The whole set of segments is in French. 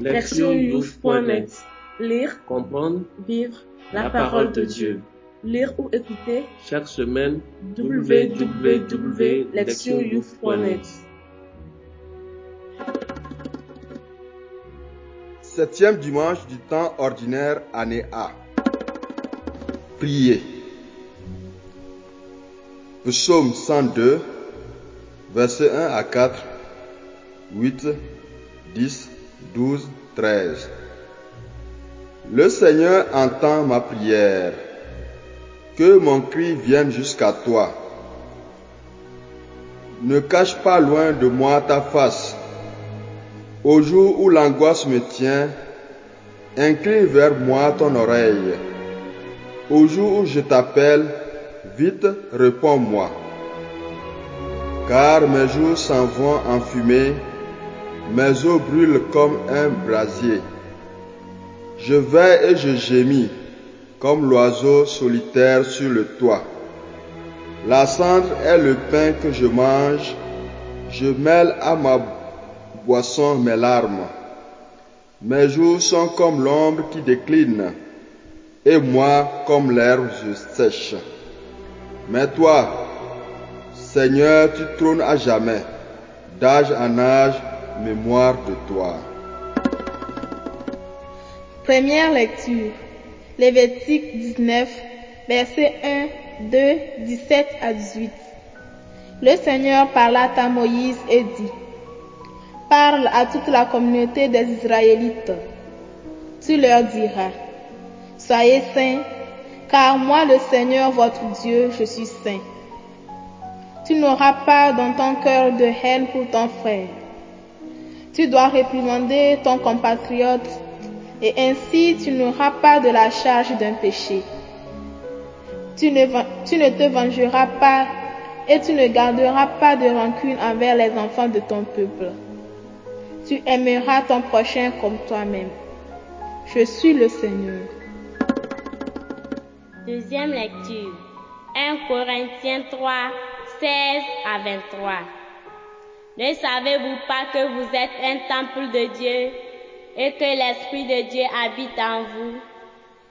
Lectionyouf.net Lire, Comprendre vivre la parole de Dieu. Lire ou écouter Chaque semaine, www.lectionyouf.net Septième dimanche du temps ordinaire, année A. Priez. Psaume 102, versets 1 à 4, 8, 10, 12, 13. Le Seigneur entend ma prière. Que mon cri vienne jusqu'à toi. Ne cache pas loin de moi ta face. Au jour où l'angoisse me tient, incline vers moi ton oreille. Au jour où je t'appelle, vite réponds-moi. Car mes jours s'en vont en fumée, mes os brûlent comme un brasier. Je vais et je gémis comme l'oiseau solitaire sur le toit. La cendre est le pain que je mange, je mêle à ma boisson mes larmes. Mes jours sont comme l'ombre qui décline, et moi comme l'herbe sèche. Mais toi, Seigneur, tu trônes à jamais, d'âge en âge, mémoire de toi. Première lecture. Lévitique 19, versets 1, 2, 17 à 18. Le Seigneur parla à Moïse et dit, Parle à toute la communauté des Israélites. Tu leur diras, Soyez saints, car moi le Seigneur votre Dieu, je suis saint. Tu n'auras pas dans ton cœur de haine pour ton frère. Tu dois réprimander ton compatriote et ainsi tu n'auras pas de la charge d'un péché. Tu ne, te vengeras pas et tu ne garderas pas de rancune envers les enfants de ton peuple. Tu aimeras ton prochain comme toi-même. Je suis le Seigneur. Deuxième lecture. 1 Corinthiens 3, 16 à 23. Ne savez-vous pas que vous êtes un temple de Dieu et que l'Esprit de Dieu habite en vous?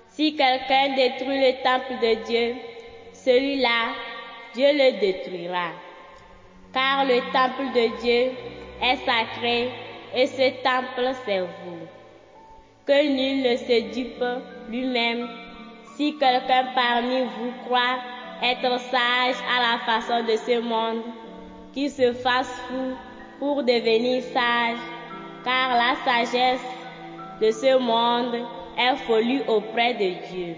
Si quelqu'un détruit le temple de Dieu, celui-là, Dieu le détruira. Car le temple de Dieu est sacré et ce temple c'est vous. Que nul ne se dupe lui-même. Si quelqu'un parmi vous croit être sage à la façon de ce monde, qu'il se fasse fou pour devenir sage, car la sagesse de ce monde est folie auprès de Dieu.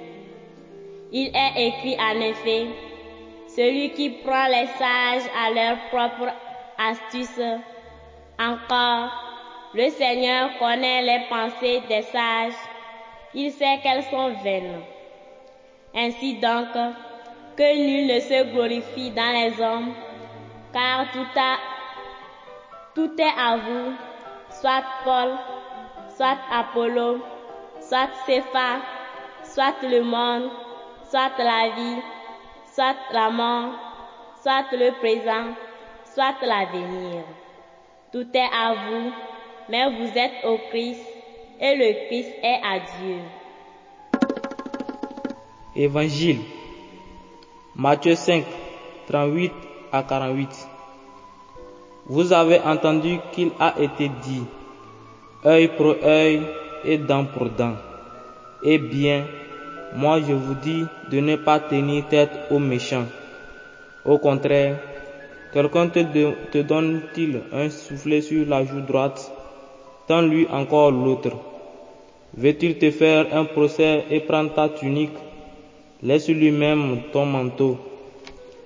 Il est écrit en effet, celui qui prend les sages à leur propre astuce. Encore, le Seigneur connaît les pensées des sages, il sait qu'elles sont vaines. Ainsi donc, que nul ne se glorifie dans les hommes, car tout, est à vous, soit Paul, soit Apollo, soit Cépha, soit le monde, soit la vie, soit la mort, soit le présent, soit l'avenir. Tout est à vous, mais vous êtes au Christ, et le Christ est à Dieu. Évangile Matthieu 5, 38 à 48. Vous avez entendu qu'il a été dit, œil pour œil et dent pour dent. Eh bien, moi je vous dis de ne pas tenir tête aux méchants. Au contraire, quelqu'un te, donne-t-il un soufflet sur la joue droite, donne-lui encore l'autre. Veux-tu te faire un procès et prendre ta tunique? Laisse lui-même ton manteau.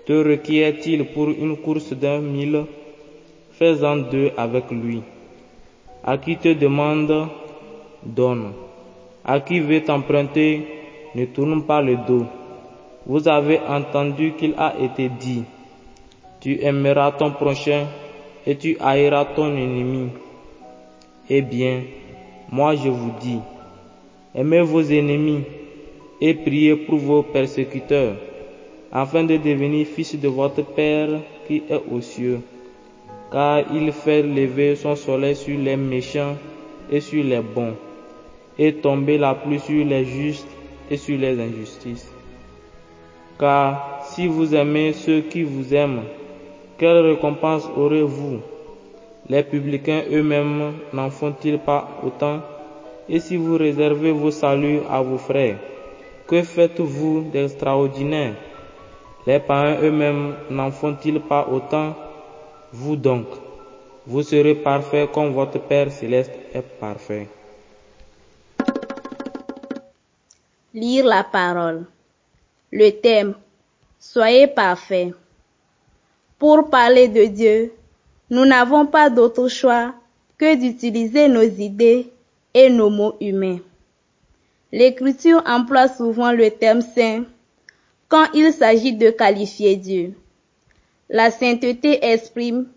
Te requiert-il pour une course d'un mille? Fais-en deux avec lui. À qui te demande, donne. À qui veut t'emprunter, ne tourne pas le dos. Vous avez entendu qu'il a été dit, tu aimeras ton prochain et tu haïras ton ennemi. Eh bien, moi je vous dis, aimez vos ennemis et priez pour vos persécuteurs, afin de devenir fils de votre Père qui est aux cieux, car il fait lever son soleil sur les méchants et sur les bons, et tomber la pluie sur les justes et sur les injustices. Car si vous aimez ceux qui vous aiment, quelle récompense aurez-vous? Les publicains eux-mêmes n'en font-ils pas autant? Et si vous réservez vos saluts à vos frères, que faites-vous d'extraordinaire? Les parents eux-mêmes n'en font-ils pas autant? Vous donc, vous serez parfaits comme votre Père céleste est parfait. Lire la parole. Le thème. Soyez parfaits. Pour parler de Dieu, nous n'avons pas d'autre choix que d'utiliser nos idées et nos mots humains. L'Écriture emploie souvent le terme saint quand il s'agit de qualifier Dieu. La sainteté exprime,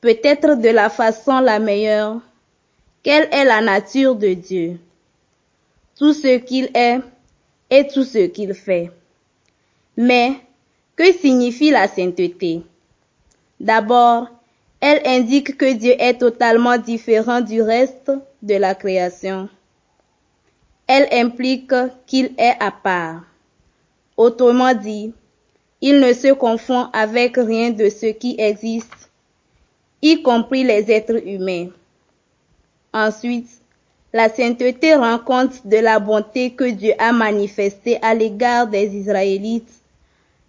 peut-être de la façon la meilleure, quelle est la nature de Dieu, tout ce qu'il est et tout ce qu'il fait. Mais que signifie la sainteté? D'abord, elle indique que Dieu est totalement différent du reste de la création. Elle implique qu'il est à part. Autrement dit, il ne se confond avec rien de ce qui existe, y compris les êtres humains. Ensuite, la sainteté rend compte de la bonté que Dieu a manifestée à l'égard des Israélites,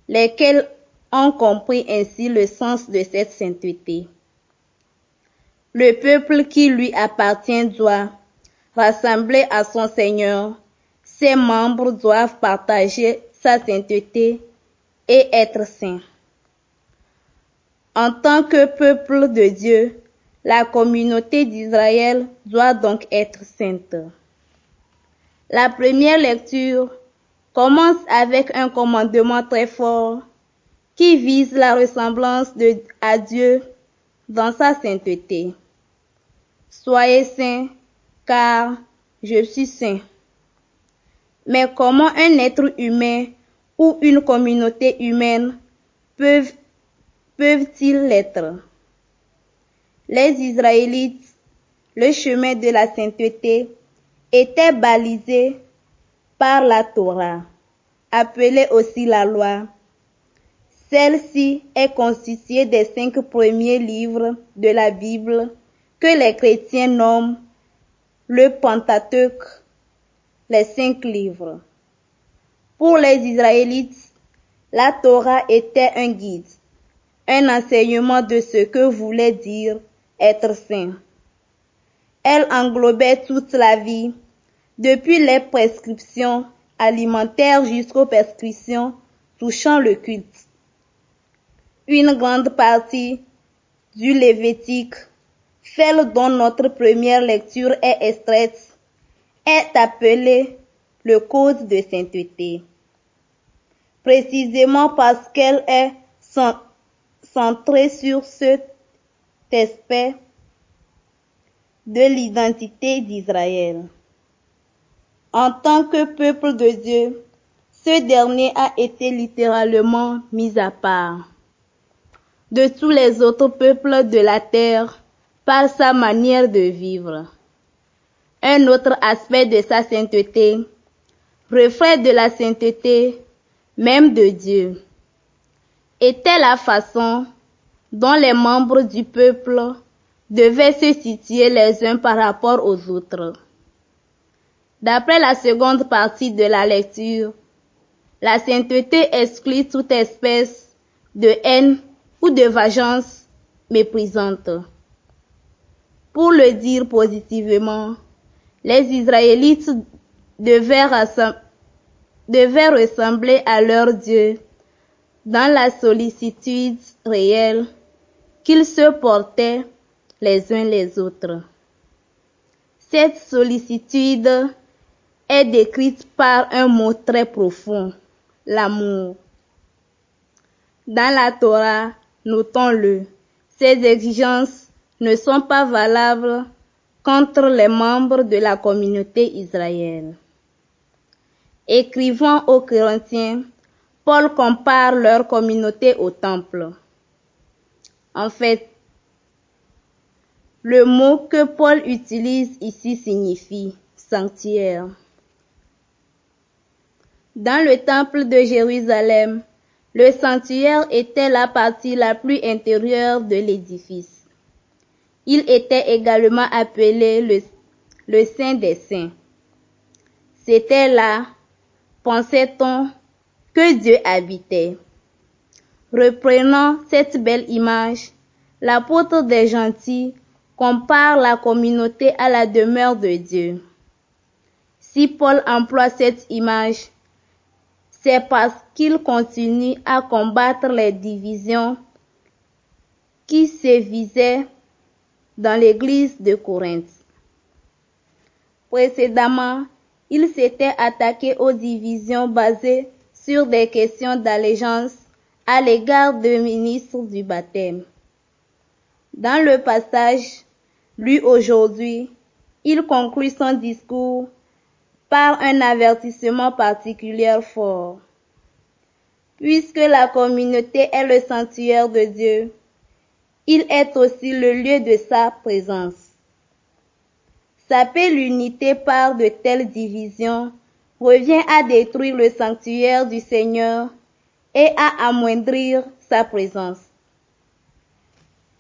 lesquels ont compris ainsi le sens de cette sainteté. Le peuple qui lui appartient doit, rassembler à son Seigneur, ses membres doivent partager sa sainteté et être saints. En tant que peuple de Dieu, la communauté d'Israël doit donc être sainte. La première lecture commence avec un commandement très fort qui vise la ressemblance à Dieu dans sa sainteté. Soyez saints, car je suis saint. Mais comment un être humain ou une communauté humaine peuvent, peuvent-ils l'être? Les Israélites, le chemin de la sainteté, était balisé par la Torah, appelée aussi la loi. Celle-ci est constituée des cinq premiers livres de la Bible que les chrétiens nomment le Pentateuque, les cinq livres. Pour les Israélites, la Torah était un guide, un enseignement de ce que voulait dire être saint. Elle englobait toute la vie, depuis les prescriptions alimentaires jusqu'aux prescriptions touchant le culte. Une grande partie du Lévitique, celle dont notre première lecture est extraite, est appelée le code de sainteté. Précisément parce qu'elle est centrée sur cet aspect de l'identité d'Israël. En tant que peuple de Dieu, ce dernier a été littéralement mis à part de tous les autres peuples de la terre par sa manière de vivre. Un autre aspect de sa sainteté, reflet de la sainteté même de Dieu, était la façon dont les membres du peuple devaient se situer les uns par rapport aux autres. D'après la seconde partie de la lecture, la sainteté exclut toute espèce de haine ou de vengeance méprisante. Pour le dire positivement, les Israélites devaient, ressembler à leur Dieu dans la sollicitude réelle qu'ils se portaient les uns les autres. Cette sollicitude est décrite par un mot très profond, l'amour. Dans la Torah, notons-le, ces exigences ne sont pas valables contre les membres de la communauté israélienne. Écrivant aux Corinthiens, Paul compare leur communauté au temple. En fait, Le mot que Paul utilise ici signifie sanctuaire. Dans le temple de Jérusalem, le sanctuaire était la partie la plus intérieure de l'édifice. Il était également appelé le, Saint des Saints. C'était là, pensait-on, que Dieu habitait. Reprenant cette belle image, l'apôtre des gentils compare la communauté à la demeure de Dieu. Si Paul emploie cette image, c'est parce qu'il continue à combattre les divisions qui sévissaient dans l'église de Corinthe. Précédemment, il s'était attaqué aux divisions basées sur des questions d'allégeance à l'égard de ministres du baptême. Dans le passage lu aujourd'hui, il conclut son discours par un avertissement particulier fort. Puisque la communauté est le sanctuaire de Dieu, il est aussi le lieu de sa présence. Saper l'unité par de telles divisions revient à détruire le sanctuaire du Seigneur et à amoindrir sa présence.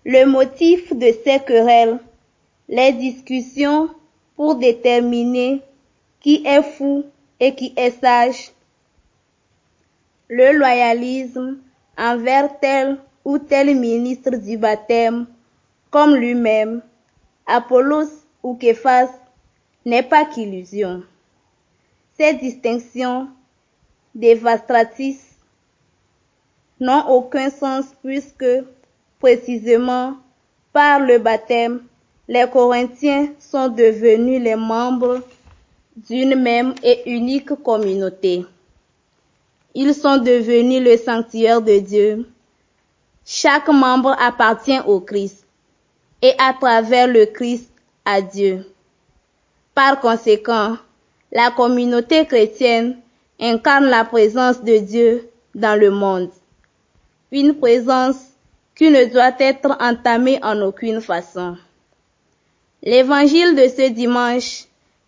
Le motif de ces querelles, les discussions pour déterminer qui est fou et qui est sage, le loyalisme envers tel ou tel ministre du baptême, comme lui-même, Apollos ou Képhas, n'est pas qu'illusion. Ces distinctions dévastatrices n'ont aucun sens puisque, précisément, par le baptême, les Corinthiens sont devenus les membres d'une même et unique communauté. Ils sont devenus le sanctuaire de Dieu. Chaque membre appartient au Christ et à travers le Christ à Dieu. Par conséquent, la communauté chrétienne incarne la présence de Dieu dans le monde. Une présence qui ne doit être entamée en aucune façon. L'évangile de ce dimanche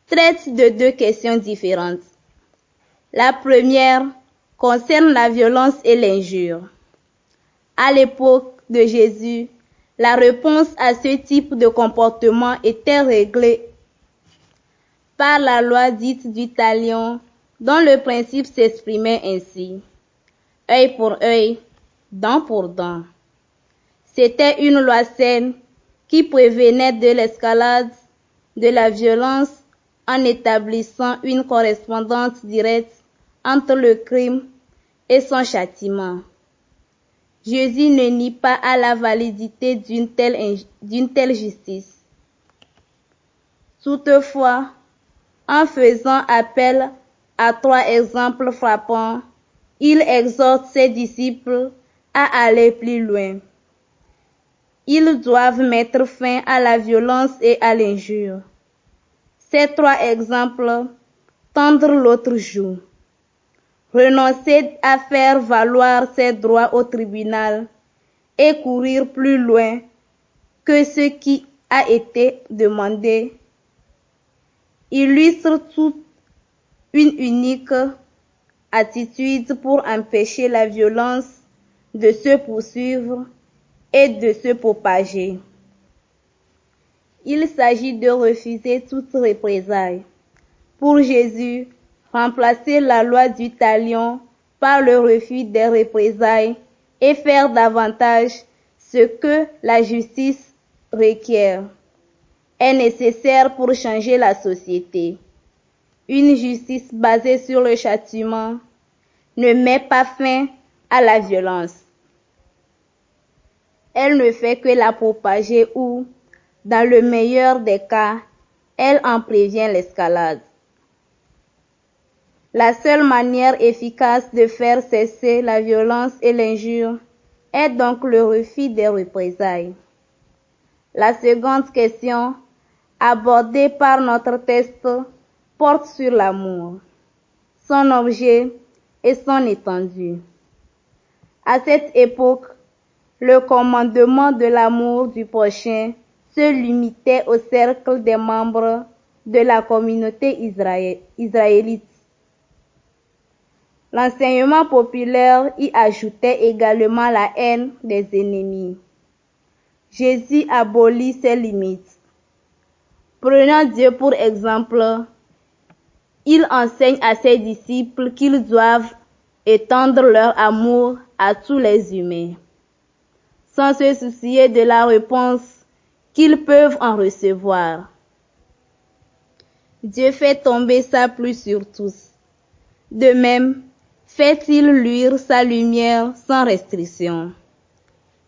traite de deux questions différentes. La première concerne la violence et l'injure. À l'époque de Jésus, la réponse à ce type de comportement était réglée par la loi dite du talion, dont le principe s'exprimait ainsi. œil pour œil, dent pour dent. C'était une loi saine qui prévenait de l'escalade, de la violence en établissant une correspondance directe entre le crime et son châtiment. Jésus ne nie pas à la validité d'une telle, justice. Toutefois, en faisant appel à trois exemples frappants, il exhorte ses disciples à aller plus loin. Ils doivent mettre fin à la violence et à l'injure. Ces trois exemples, tendre l'autre joue, renoncer à faire valoir ses droits au tribunal et courir plus loin que ce qui a été demandé, illustre toute une unique attitude pour empêcher la violence de se poursuivre et de se propager. Il s'agit de refuser toute représailles. Pour Jésus, remplacer la loi du talion par le refus des représailles et faire davantage ce que la justice requiert est nécessaire pour changer la société. Une justice basée sur le châtiment ne met pas fin à la violence. Elle ne fait que la propager ou, dans le meilleur des cas, elle en prévient l'escalade. La seule manière efficace de faire cesser la violence et l'injure est donc le refus des représailles. La seconde question, abordée par notre texte, porte sur l'amour, son objet et son étendue. À cette époque, le commandement de l'amour du prochain se limitait au cercle des membres de la communauté israélite. L'enseignement populaire y ajoutait également la haine des ennemis. Jésus abolit ses limites. Prenant Dieu pour exemple, il enseigne à ses disciples qu'ils doivent étendre leur amour à tous les humains, sans se soucier de la réponse qu'ils peuvent en recevoir. Dieu fait tomber sa pluie sur tous. De même, fait-il luire sa lumière sans restriction?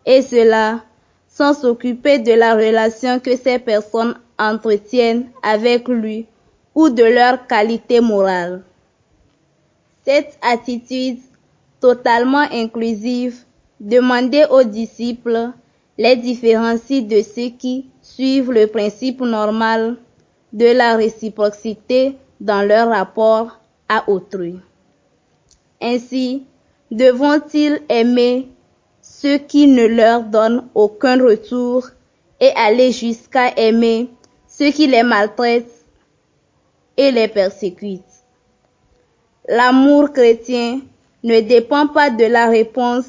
Et cela sans s'occuper de la relation que ces personnes entretiennent avec lui ou de leur qualité morale. Cette attitude totalement inclusive demandait aux disciples les différencies de ceux qui suivent le principe normal de la réciprocité dans leur rapport à autrui. Ainsi, devront-ils aimer ceux qui ne leur donnent aucun retour et aller jusqu'à aimer ceux qui les maltraitent et les persécutent? L'amour chrétien ne dépend pas de la réponse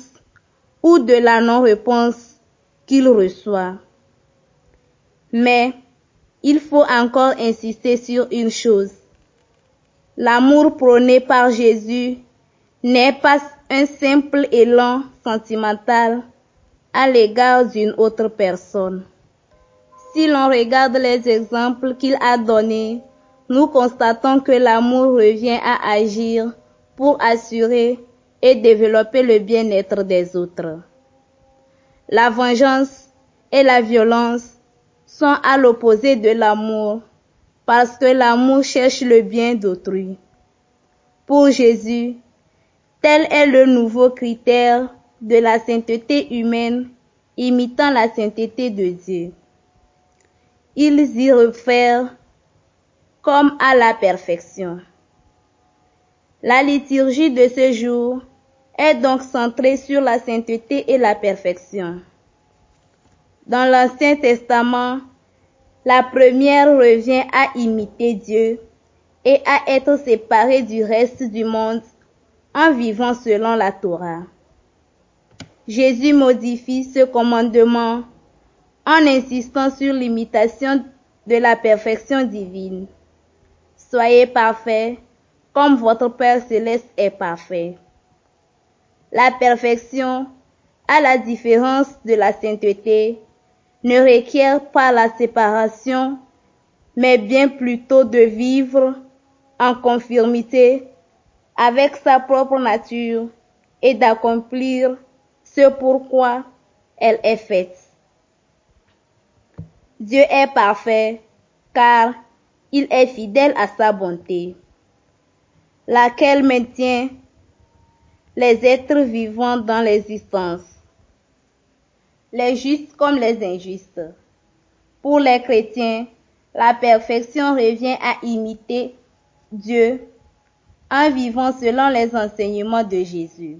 ou de la non-réponse qu'il reçoit. Mais il faut encore insister sur une chose. L'amour prôné par Jésus n'est pas un simple élan sentimental à l'égard d'une autre personne. Si l'on regarde les exemples qu'il a donnés, nous constatons que l'amour revient à agir pour assurer et développer le bien-être des autres. La vengeance et la violence sont à l'opposé de l'amour parce que l'amour cherche le bien d'autrui. Pour Jésus, Tel est le nouveau critère de la sainteté humaine imitant la sainteté de Dieu. Ils y réfèrent comme à la perfection. La liturgie de ce jour est donc centrée sur la sainteté et la perfection. Dans l'Ancien Testament, la première revient à imiter Dieu et à être séparée du reste du monde en vivant selon la Torah. Jésus modifie ce commandement en insistant sur l'imitation de la perfection divine. Soyez parfaits comme votre Père céleste est parfait. La perfection, à la différence de la sainteté, ne requiert pas la séparation, mais bien plutôt de vivre en conformité avec sa propre nature et d'accomplir ce pourquoi elle est faite. Dieu est parfait car il est fidèle à sa bonté, laquelle maintient les êtres vivants dans l'existence, les justes comme les injustes. Pour les chrétiens, la perfection revient à imiter Dieu en vivant selon les enseignements de Jésus.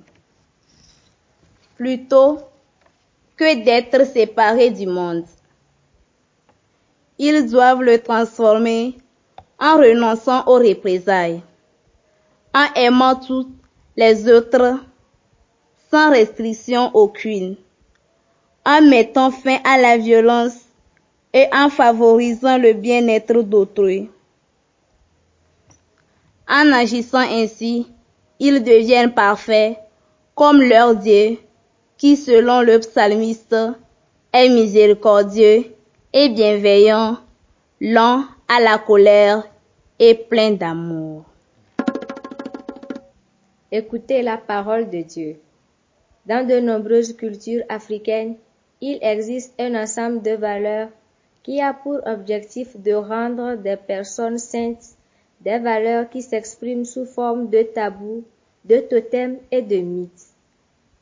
Plutôt que d'être séparés du monde, ils doivent le transformer en renonçant aux représailles, en aimant tous les autres sans restriction aucune, en mettant fin à la violence et en favorisant le bien-être d'autrui. En agissant ainsi, ils deviennent parfaits comme leur Dieu, qui selon le psalmiste est miséricordieux et bienveillant, lent à la colère et plein d'amour. Écoutez la parole de Dieu. Dans de nombreuses cultures africaines, il existe un ensemble de valeurs qui a pour objectif de rendre des personnes saintes des valeurs qui s'expriment sous forme de tabous, de totems et de mythes.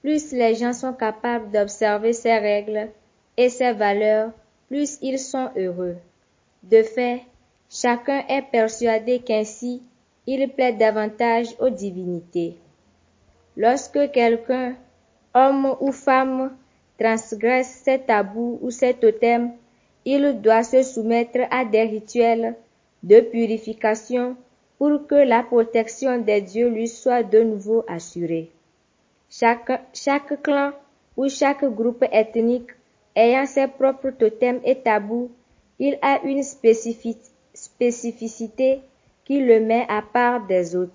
Plus les gens sont capables d'observer ces règles et ces valeurs, plus ils sont heureux. De fait, chacun est persuadé qu'ainsi il plaît davantage aux divinités. Lorsque quelqu'un, homme ou femme, transgresse ces tabous ou ces totems, il doit se soumettre à des rituels de purification pour que la protection des dieux lui soit de nouveau assurée. Chaque, clan ou chaque groupe ethnique ayant ses propres totems et tabous, il a une spécificité qui le met à part des autres.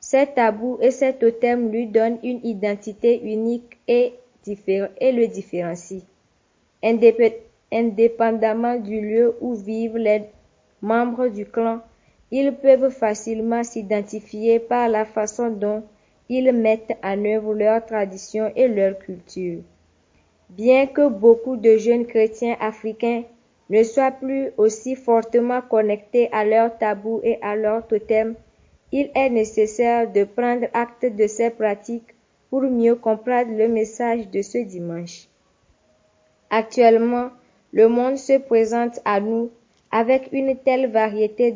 Ces tabous et ces totems lui donnent une identité unique et, et le différencient. Indépendamment du lieu où vivent les membres du clan, ils peuvent facilement s'identifier par la façon dont ils mettent en œuvre leurs traditions et leur culture. Bien que beaucoup de jeunes chrétiens africains ne soient plus aussi fortement connectés à leurs tabous et à leurs totems, il est nécessaire de prendre acte de ces pratiques pour mieux comprendre le message de ce dimanche. Actuellement, le monde se présente à nous avec une telle variété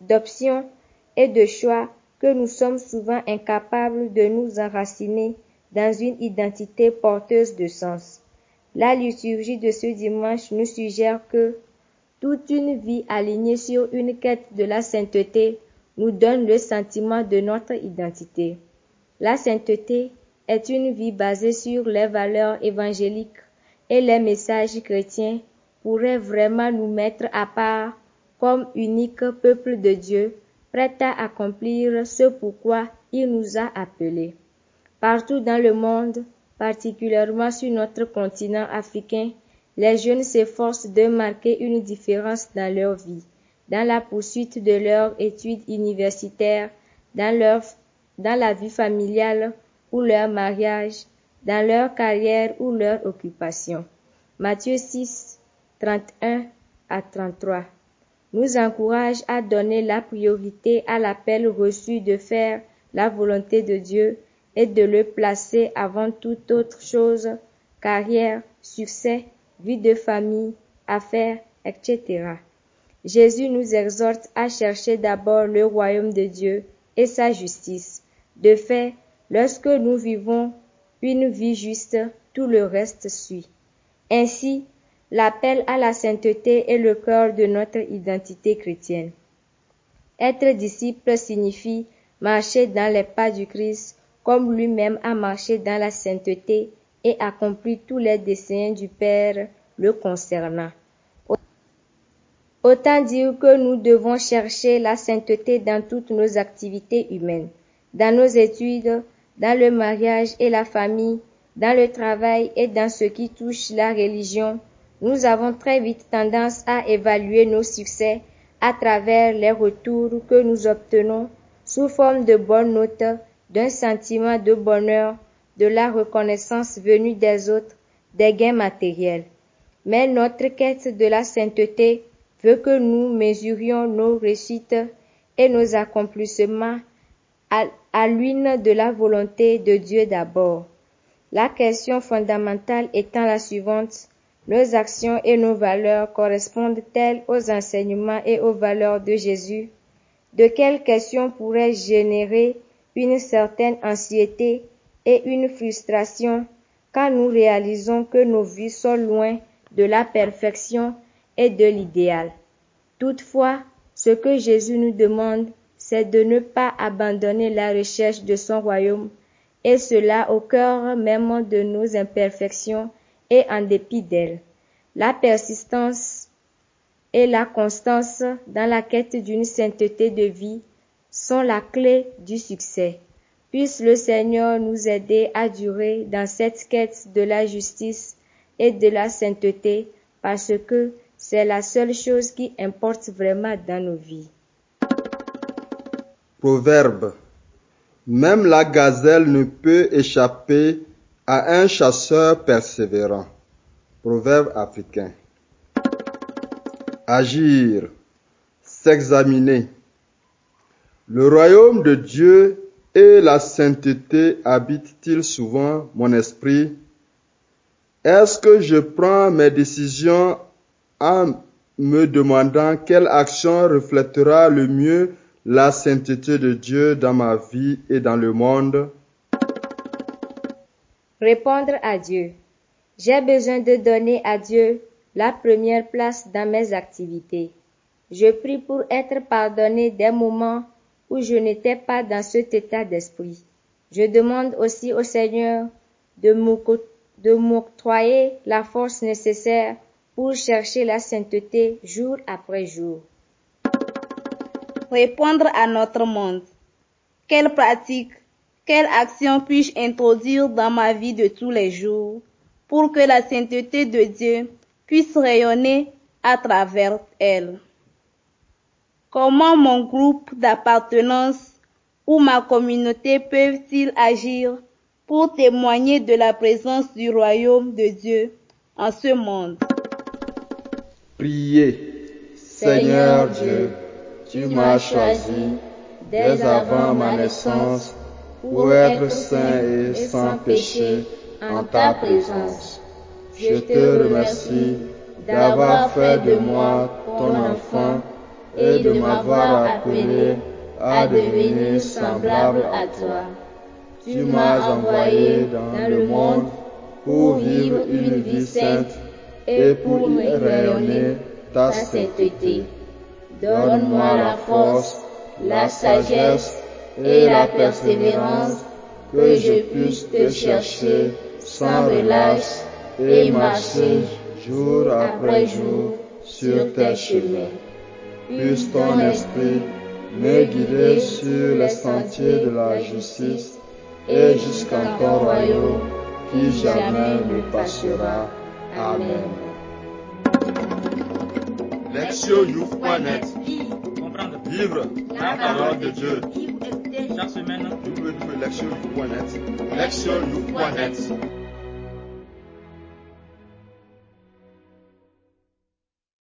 d'options et de choix que nous sommes souvent incapables de nous enraciner dans une identité porteuse de sens. La liturgie de ce dimanche nous suggère que toute une vie alignée sur une quête de la sainteté nous donne le sentiment de notre identité. La sainteté est une vie basée sur les valeurs évangéliques et les messages chrétiens pourrait vraiment nous mettre à part comme unique peuple de Dieu, prêt à accomplir ce pourquoi il nous a appelés. Partout dans le monde, particulièrement sur notre continent africain, les jeunes s'efforcent de marquer une différence dans leur vie, dans la poursuite de leurs études universitaires, dans, leur, dans la vie familiale ou leur mariage, dans leur carrière ou leur occupation. Matthieu 6, 31 à 33 nous encourage à donner la priorité à l'appel reçu de faire la volonté de Dieu et de le placer avant toute autre chose, carrière, succès, vie de famille, affaires, etc. Jésus nous exhorte à chercher d'abord le royaume de Dieu et sa justice. De fait, lorsque nous vivons une vie juste, tout le reste suit. Ainsi, L'appel à la sainteté est le cœur de notre identité chrétienne. Être disciple signifie marcher dans les pas du Christ comme lui-même a marché dans la sainteté et accompli tous les desseins du Père le concernant. Autant dire que nous devons chercher la sainteté dans toutes nos activités humaines, dans nos études, dans le mariage et la famille, dans le travail et dans ce qui touche la religion, nous avons très vite tendance à évaluer nos succès à travers les retours que nous obtenons sous forme de bonnes notes, d'un sentiment de bonheur, de la reconnaissance venue des autres, des gains matériels. Mais notre quête de la sainteté veut que nous mesurions nos réussites et nos accomplissements à, l'une de la volonté de Dieu d'abord. La question fondamentale étant la suivante, nos actions et nos valeurs correspondent-elles aux enseignements et aux valeurs de Jésus? De quelles questions pourraient générer une certaine anxiété et une frustration quand nous réalisons que nos vies sont loin de la perfection et de l'idéal? Toutefois, ce que Jésus nous demande, c'est de ne pas abandonner la recherche de son royaume, et cela au cœur même de nos imperfections et en dépit d'elle. La persistance et la constance dans la quête d'une sainteté de vie sont la clé du succès. Puisse le Seigneur nous aider à durer dans cette quête de la justice et de la sainteté parce que c'est la seule chose qui importe vraiment dans nos vies. Proverbe. Même la gazelle ne peut échapper à un chasseur persévérant. Proverbe africain. Agir, s'examiner. Le royaume de Dieu et la sainteté habitent-ils souvent mon esprit? Est-ce que je prends mes décisions en me demandant quelle action reflètera le mieux la sainteté de Dieu dans ma vie et dans le monde? Répondre à Dieu. J'ai besoin de donner à Dieu la première place dans mes activités. Je prie pour être pardonné des moments où je n'étais pas dans cet état d'esprit. Je demande aussi au Seigneur de m'octroyer la force nécessaire pour chercher la sainteté jour après jour. Répondre à notre monde. Quelle pratique, quelle action puis-je introduire dans ma vie de tous les jours pour que la sainteté de Dieu puisse rayonner à travers elle? Comment mon groupe d'appartenance ou ma communauté peuvent-ils agir pour témoigner de la présence du royaume de Dieu en ce monde? Priez, Seigneur Dieu, tu m'as choisi dès avant ma naissance pour être saint et sans péché en ta présence. Je te remercie d'avoir fait de moi ton enfant et de m'avoir appelé à devenir semblable à toi. Tu m'as envoyé dans le monde pour vivre une vie sainte et pour y rayonner ta sainteté. Donne-moi la force, la sagesse et la persévérance que je puisse te chercher sans relâche et marcher jour après jour sur tes chemins. Puisse ton esprit me guider sur les sentiers de la justice et jusqu'en ton royaume qui jamais ne passera. Amen. Comprendre. Vivre la parole de Dieu. Chaque semaine.